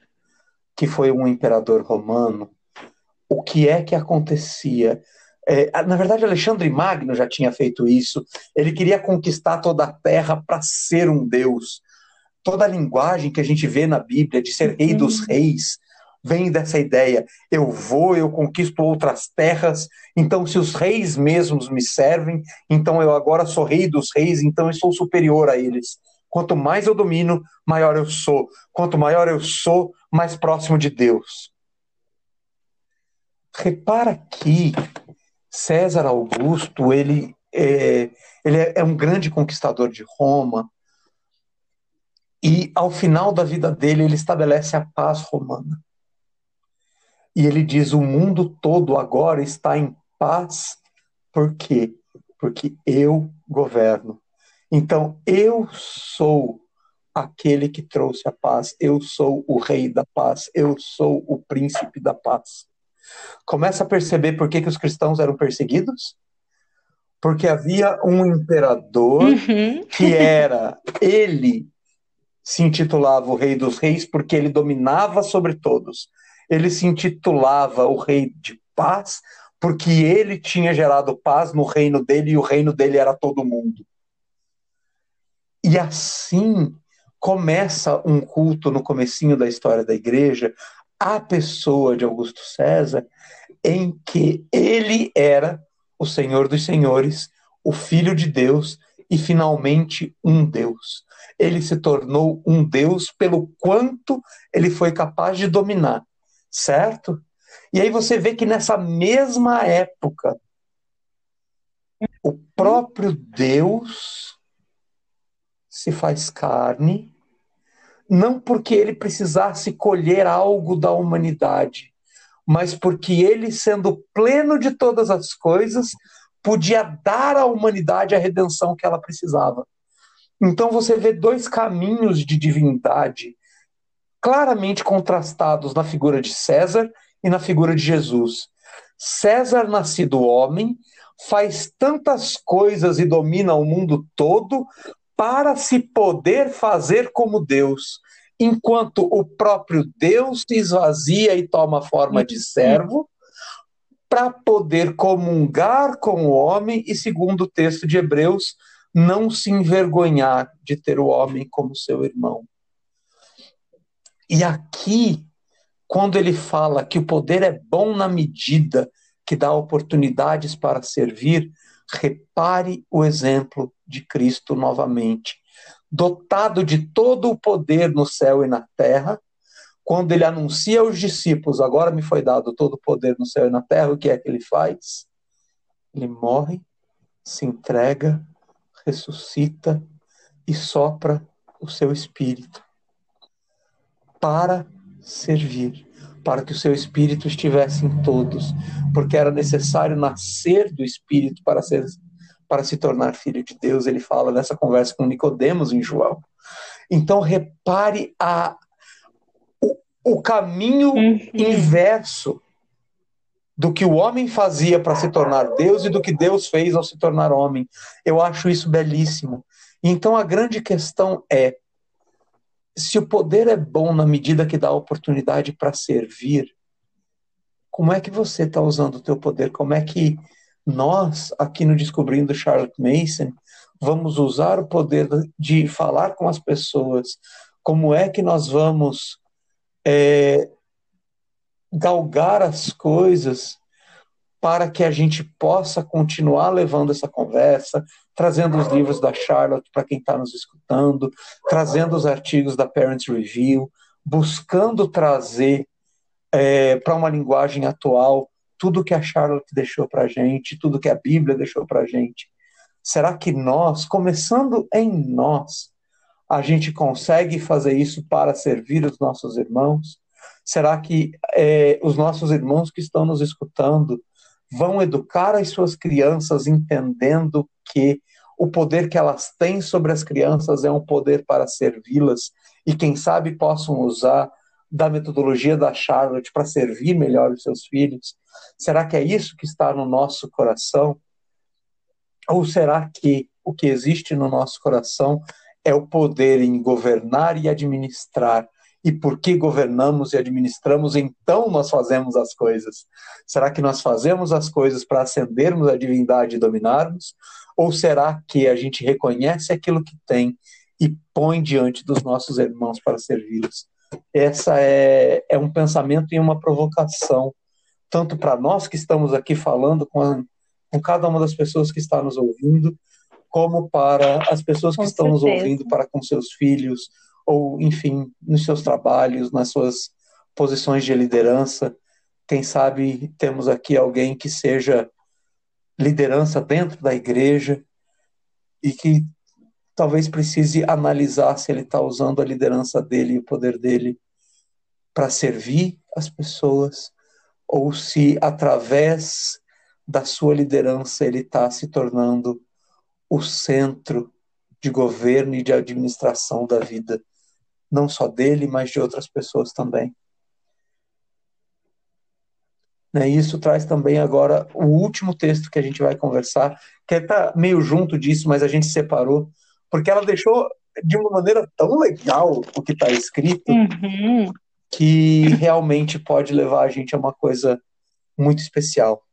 que foi um imperador romano, o que é que acontecia? É, na verdade, Alexandre Magno já tinha feito isso. Ele queria conquistar toda a terra para ser um deus. Toda a linguagem que a gente vê na Bíblia de ser rei dos uhum. reis vem dessa ideia. Eu vou, eu conquisto outras terras, então se os reis mesmos me servem, então eu agora sou rei dos reis, então eu sou superior a eles. Quanto mais eu domino, maior eu sou. Quanto maior eu sou, mais próximo de Deus. Repara que César Augusto, ele é, ele é um grande conquistador de Roma, e ao final da vida dele, ele estabelece a paz romana. E ele diz: o mundo todo agora está em paz. Por quê? Porque eu governo. Então, eu sou aquele que trouxe a paz, eu sou o rei da paz, eu sou o príncipe da paz. Começa a perceber por que, que os cristãos eram perseguidos? Porque havia um imperador uhum. que era, ele se intitulava o Rei dos Reis porque ele dominava sobre todos ele se intitulava o Rei de Paz, porque ele tinha gerado paz no reino dele e o reino dele era todo mundo. E assim começa um culto no comecinho da história da igreja à pessoa de Augusto César, em que ele era o Senhor dos Senhores, o Filho de Deus e finalmente um Deus. Ele se tornou um Deus pelo quanto ele foi capaz de dominar certo? E aí você vê que nessa mesma época, o próprio Deus se faz carne, não porque ele precisasse colher algo da humanidade, mas porque ele, sendo pleno de todas as coisas, podia dar à humanidade a redenção que ela precisava. Então você vê dois caminhos de divindade claramente contrastados na figura de César e na figura de Jesus. César, nascido homem, faz tantas coisas e domina o mundo todo para se poder fazer como Deus, enquanto o próprio Deus se esvazia e toma forma de servo para poder comungar com o homem e, segundo o texto de Hebreus, não se envergonhar de ter o homem como seu irmão. E aqui, quando ele fala que o poder é bom na medida que dá oportunidades para servir, repare o exemplo de Cristo novamente. Dotado de todo o poder no céu e na terra, quando ele anuncia aos discípulos: Agora me foi dado todo o poder no céu e na terra, o que é que ele faz? Ele morre, se entrega, ressuscita e sopra o seu espírito para servir, para que o seu espírito estivesse em todos, porque era necessário nascer do espírito para ser para se tornar filho de Deus. Ele fala nessa conversa com Nicodemos em João. Então repare a o, o caminho uhum. inverso do que o homem fazia para se tornar Deus e do que Deus fez ao se tornar homem. Eu acho isso belíssimo. Então a grande questão é se o poder é bom na medida que dá oportunidade para servir, como é que você está usando o teu poder? Como é que nós, aqui no Descobrindo Charlotte Mason, vamos usar o poder de falar com as pessoas? Como é que nós vamos é, galgar as coisas para que a gente possa continuar levando essa conversa, trazendo os livros da Charlotte para quem está nos escutando, trazendo os artigos da Parents Review, buscando trazer é, para uma linguagem atual tudo que a Charlotte deixou para a gente, tudo que a Bíblia deixou para a gente. Será que nós, começando em nós, a gente consegue fazer isso para servir os nossos irmãos? Será que é, os nossos irmãos que estão nos escutando vão educar as suas crianças entendendo que o poder que elas têm sobre as crianças é um poder para servi-las e, quem sabe, possam usar da metodologia da Charlotte para servir melhor os seus filhos? Será que é isso que está no nosso coração? Ou será que o que existe no nosso coração é o poder em governar e administrar? E porque governamos e administramos, então nós fazemos as coisas? Será que nós fazemos as coisas para acendermos a divindade e dominarmos? Ou será que a gente reconhece aquilo que tem e põe diante dos nossos irmãos para servi-los? Essa é, é um pensamento e uma provocação, tanto para nós que estamos aqui falando com, a, com cada uma das pessoas que está nos ouvindo, como para as pessoas que com estão certeza. nos ouvindo, para com seus filhos, ou, enfim, nos seus trabalhos, nas suas posições de liderança. Quem sabe temos aqui alguém que seja liderança dentro da igreja e que talvez precise analisar se ele está usando a liderança dele e o poder dele para servir as pessoas ou se através da sua liderança ele está se tornando o centro de governo e de administração da vida, não só dele, mas de outras pessoas também. Né, isso traz também agora o último texto que a gente vai conversar, que está meio junto disso, mas a gente separou, porque ela deixou de uma maneira tão legal o que está escrito, uhum. que realmente pode levar a gente a uma coisa muito especial.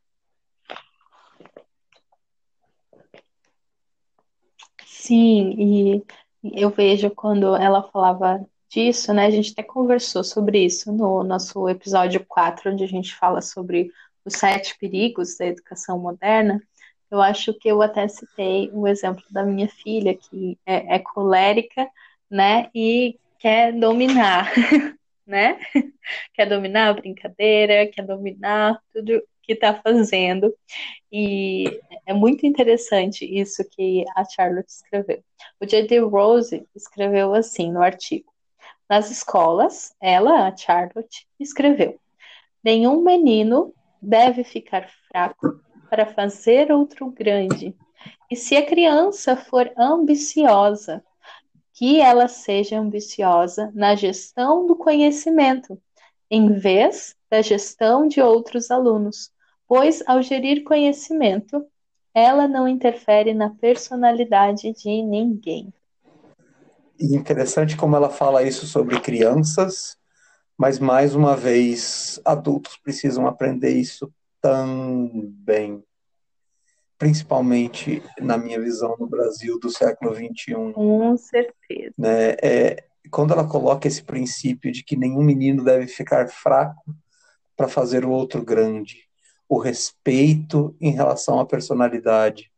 Sim, e eu vejo quando ela falava disso, né? A gente até conversou sobre isso no nosso episódio 4, onde a gente fala sobre os sete perigos da educação moderna. Eu acho que eu até citei o exemplo da minha filha, que é, é colérica, né? E quer dominar, [LAUGHS] né? quer dominar a brincadeira, quer dominar tudo que está fazendo. E é muito interessante isso que a Charlotte escreveu. O J.D. Rose escreveu assim no artigo: Nas escolas, ela, a Charlotte, escreveu: Nenhum menino deve ficar fraco para fazer outro grande. E se a criança for ambiciosa, que ela seja ambiciosa na gestão do conhecimento, em vez da gestão de outros alunos, pois ao gerir conhecimento, ela não interfere na personalidade de ninguém. E interessante como ela fala isso sobre crianças, mas mais uma vez, adultos precisam aprender isso também, principalmente na minha visão no Brasil do século XXI. Com certeza. Né? É, quando ela coloca esse princípio de que nenhum menino deve ficar fraco para fazer o outro grande, o respeito em relação à personalidade,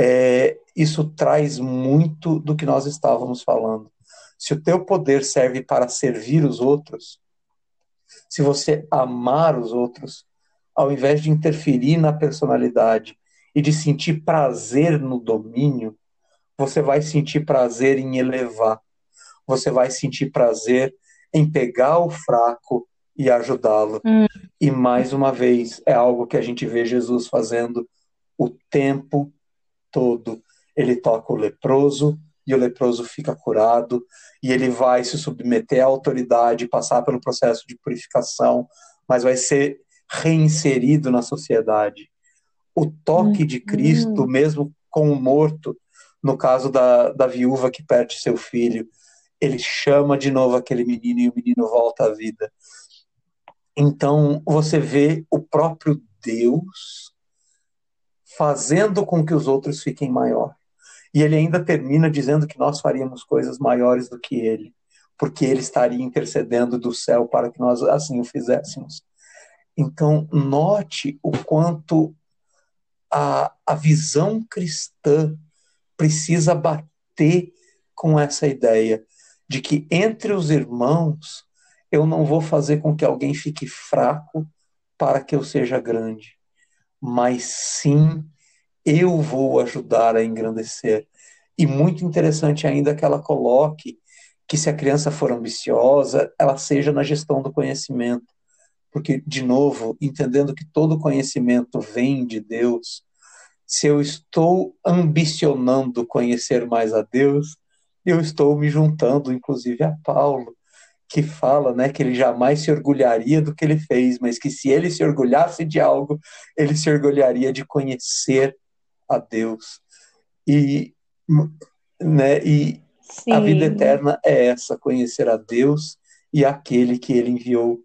é, isso traz muito do que nós estávamos falando. Se o teu poder serve para servir os outros, se você amar os outros, ao invés de interferir na personalidade e de sentir prazer no domínio, você vai sentir prazer em elevar. Você vai sentir prazer em pegar o fraco e ajudá-lo. Hum. E mais uma vez, é algo que a gente vê Jesus fazendo o tempo todo. Ele toca o leproso e o leproso fica curado, e ele vai se submeter à autoridade, passar pelo processo de purificação, mas vai ser reinserido na sociedade. O toque de Cristo, uhum. mesmo com o morto, no caso da, da viúva que perde seu filho, ele chama de novo aquele menino e o menino volta à vida. Então você vê o próprio Deus fazendo com que os outros fiquem maior. E ele ainda termina dizendo que nós faríamos coisas maiores do que ele, porque ele estaria intercedendo do céu para que nós assim o fizéssemos. Então, note o quanto a, a visão cristã precisa bater com essa ideia de que entre os irmãos eu não vou fazer com que alguém fique fraco para que eu seja grande, mas sim eu vou ajudar a engrandecer. E muito interessante ainda que ela coloque que se a criança for ambiciosa, ela seja na gestão do conhecimento porque, de novo, entendendo que todo conhecimento vem de Deus, se eu estou ambicionando conhecer mais a Deus, eu estou me juntando, inclusive, a Paulo, que fala, né, que ele jamais se orgulharia do que ele fez, mas que se ele se orgulhasse de algo, ele se orgulharia de conhecer a Deus. E, né, e a vida eterna é essa, conhecer a Deus e aquele que ele enviou.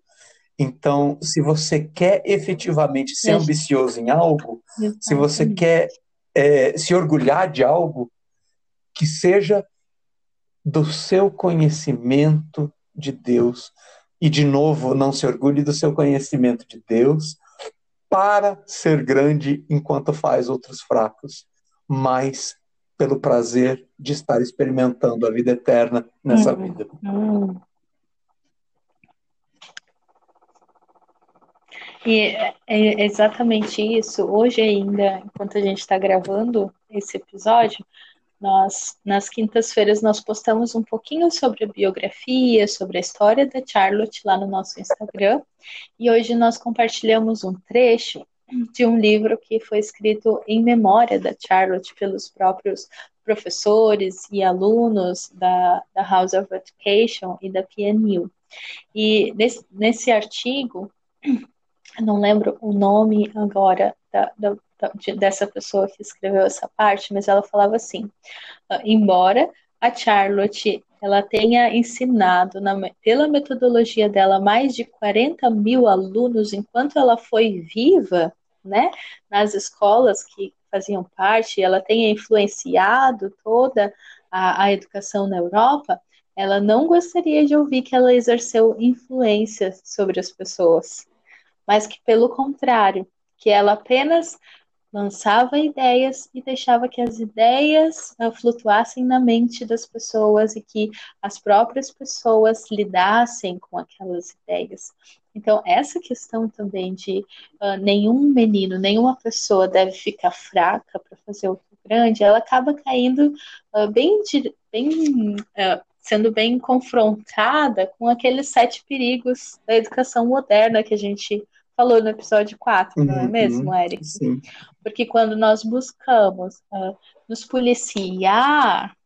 Então, se você quer efetivamente ser ambicioso em algo, se você quer é, se orgulhar de algo, que seja do seu conhecimento de Deus. E, de novo, não se orgulhe do seu conhecimento de Deus para ser grande enquanto faz outros fracos, mas pelo prazer de estar experimentando a vida eterna nessa hum, vida. Hum. E é, é exatamente isso. Hoje ainda, enquanto a gente está gravando esse episódio, nós, nas quintas-feiras, nós postamos um pouquinho sobre a biografia, sobre a história da Charlotte lá no nosso Instagram. E hoje nós compartilhamos um trecho de um livro que foi escrito em memória da Charlotte pelos próprios professores e alunos da, da House of Education e da PNU. E nesse, nesse artigo, [CLEARS THROAT] não lembro o nome agora da, da, dessa pessoa que escreveu essa parte, mas ela falava assim: ah, embora a Charlotte ela tenha ensinado na, pela metodologia dela mais de 40 mil alunos enquanto ela foi viva, né, nas escolas que faziam parte, ela tenha influenciado toda a, a educação na Europa, ela não gostaria de ouvir que ela exerceu influência sobre as pessoas, mas que pelo contrário, que ela apenas lançava ideias e deixava que as ideias uh, flutuassem na mente das pessoas e que as próprias pessoas lidassem com aquelas ideias. Então, essa questão também de uh, nenhum menino, nenhuma pessoa deve ficar fraca para fazer outro grande, ela acaba caindo uh, bem, bem sendo bem confrontada com aqueles sete perigos da educação moderna que a gente falou no episódio 4, uhum, não é uhum. mesmo, Eric? Sim. Porque quando nós buscamos uh, nos policiar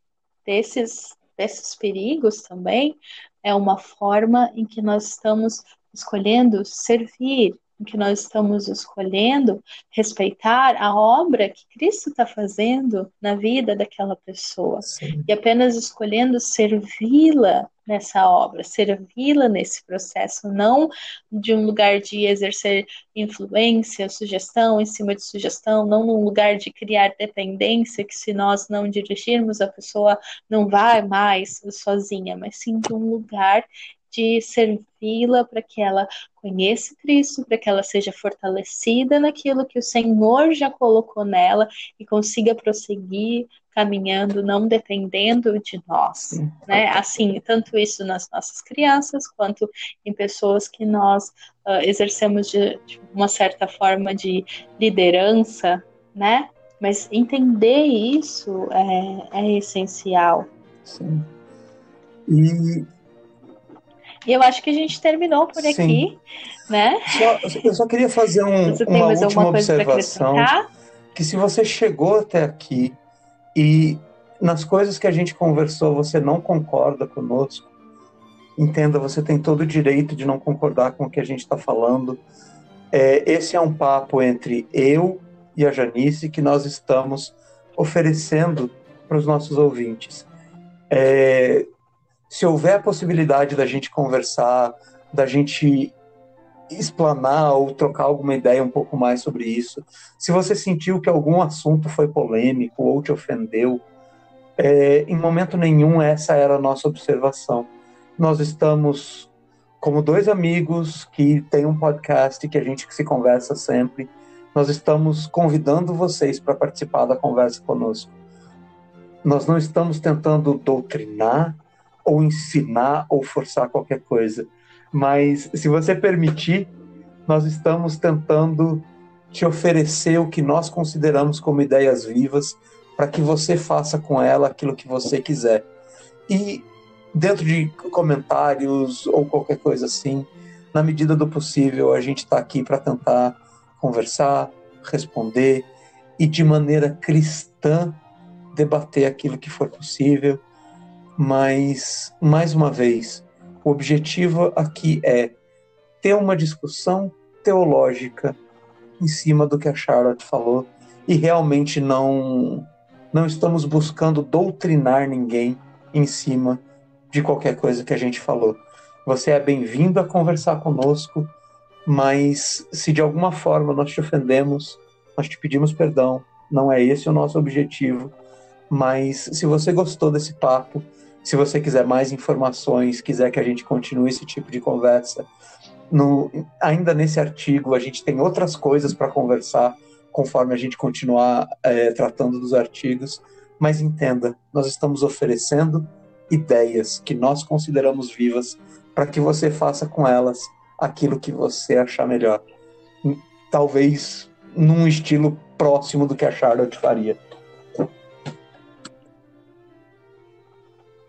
desses, desses perigos também, é uma forma em que nós estamos escolhendo servir, que nós estamos escolhendo respeitar a obra que Cristo está fazendo na vida daquela pessoa Sim. e apenas escolhendo servi-la nessa obra, servi-la nesse processo, não de um lugar de exercer influência, sugestão em cima de sugestão, não num lugar de criar dependência, que se nós não dirigirmos, a pessoa não vai mais sozinha, mas sim de um lugar de servi-la para que ela conheça Cristo, para que ela seja fortalecida naquilo que o Senhor já colocou nela e consiga prosseguir caminhando, não dependendo de nós, né? Assim, tanto isso nas nossas crianças quanto em pessoas que nós uh, exercemos de, de, uma certa forma de liderança, né? Mas entender isso é, é essencial. Sim. E e eu acho que a gente terminou por Sim. aqui, né? Só, eu só queria fazer um, uma última observação. Que se você chegou até aqui e nas coisas que a gente conversou você não concorda conosco, entenda, você tem todo o direito de não concordar com o que a gente está falando. É, esse é um papo entre eu e a Janice que nós estamos oferecendo para os nossos ouvintes. É, se houver a possibilidade da gente conversar, da gente explanar ou trocar alguma ideia um pouco mais sobre isso, se você sentiu que algum assunto foi polêmico ou te ofendeu, é, em momento nenhum essa era a nossa observação. Nós estamos como dois amigos que têm um podcast que a gente se conversa sempre. Nós estamos convidando vocês para participar da conversa conosco. Nós não estamos tentando doutrinar, ou ensinar ou forçar qualquer coisa. Mas se você permitir, nós estamos tentando te oferecer o que nós consideramos como ideias vivas para que você faça com ela aquilo que você quiser. E dentro de comentários ou qualquer coisa assim, na medida do possível, a gente está aqui para tentar conversar, responder e de maneira cristã debater aquilo que for possível mas, mais uma vez, O objetivo aqui é ter uma discussão teológica em cima do que a Charlotte falou e realmente não não estamos buscando doutrinar ninguém em cima de qualquer coisa que a gente falou. Você é bem-vindo a conversar conosco, mas se de alguma forma nós te ofendemos, nós te pedimos perdão. Não é esse o nosso objetivo. Mas se você gostou desse papo, se você quiser mais informações, quiser que a gente continue esse tipo de conversa, no, ainda nesse artigo a gente tem outras coisas para conversar conforme a gente continuar é, tratando dos artigos. Mas entenda, nós estamos oferecendo ideias que nós consideramos vivas para que você faça com elas aquilo que você achar melhor. Talvez num estilo próximo do que a Charlotte faria.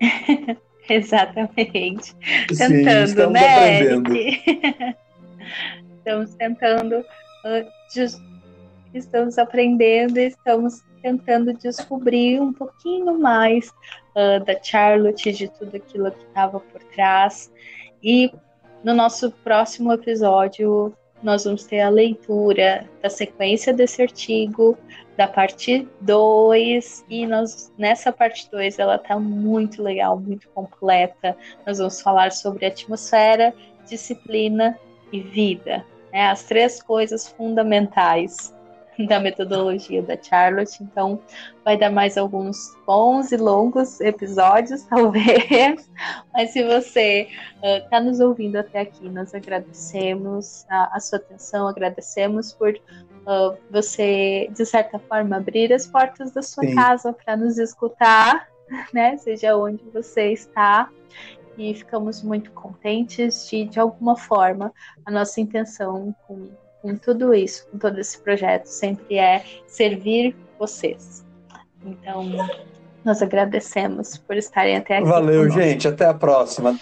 [LAUGHS] Exatamente. Sim, tentando, né? [LAUGHS] estamos tentando, uh, estamos aprendendo, estamos tentando descobrir um pouquinho mais uh, da Charlotte, de tudo aquilo que estava por trás. E no nosso próximo episódio, nós vamos ter a leitura da sequência desse artigo, da parte 2, e nós, nessa parte 2 ela está muito legal, muito completa. Nós vamos falar sobre atmosfera, disciplina e vida. Né? As três coisas fundamentais [LAUGHS] da metodologia da Charlotte. Então, vai dar mais alguns bons e longos episódios, [LAUGHS] talvez. Mas se você está uh, nos ouvindo até aqui, nós agradecemos a, a sua atenção, agradecemos por uh, você, de certa forma, abrir as portas da sua Sim. casa para nos escutar, [LAUGHS] né? Seja onde você está. E ficamos muito contentes de, de alguma forma, a nossa intenção com com tudo isso, com todo esse projeto, sempre é servir vocês. Então, nós agradecemos por estarem até aqui. Valeu, conosco. gente. Até a próxima.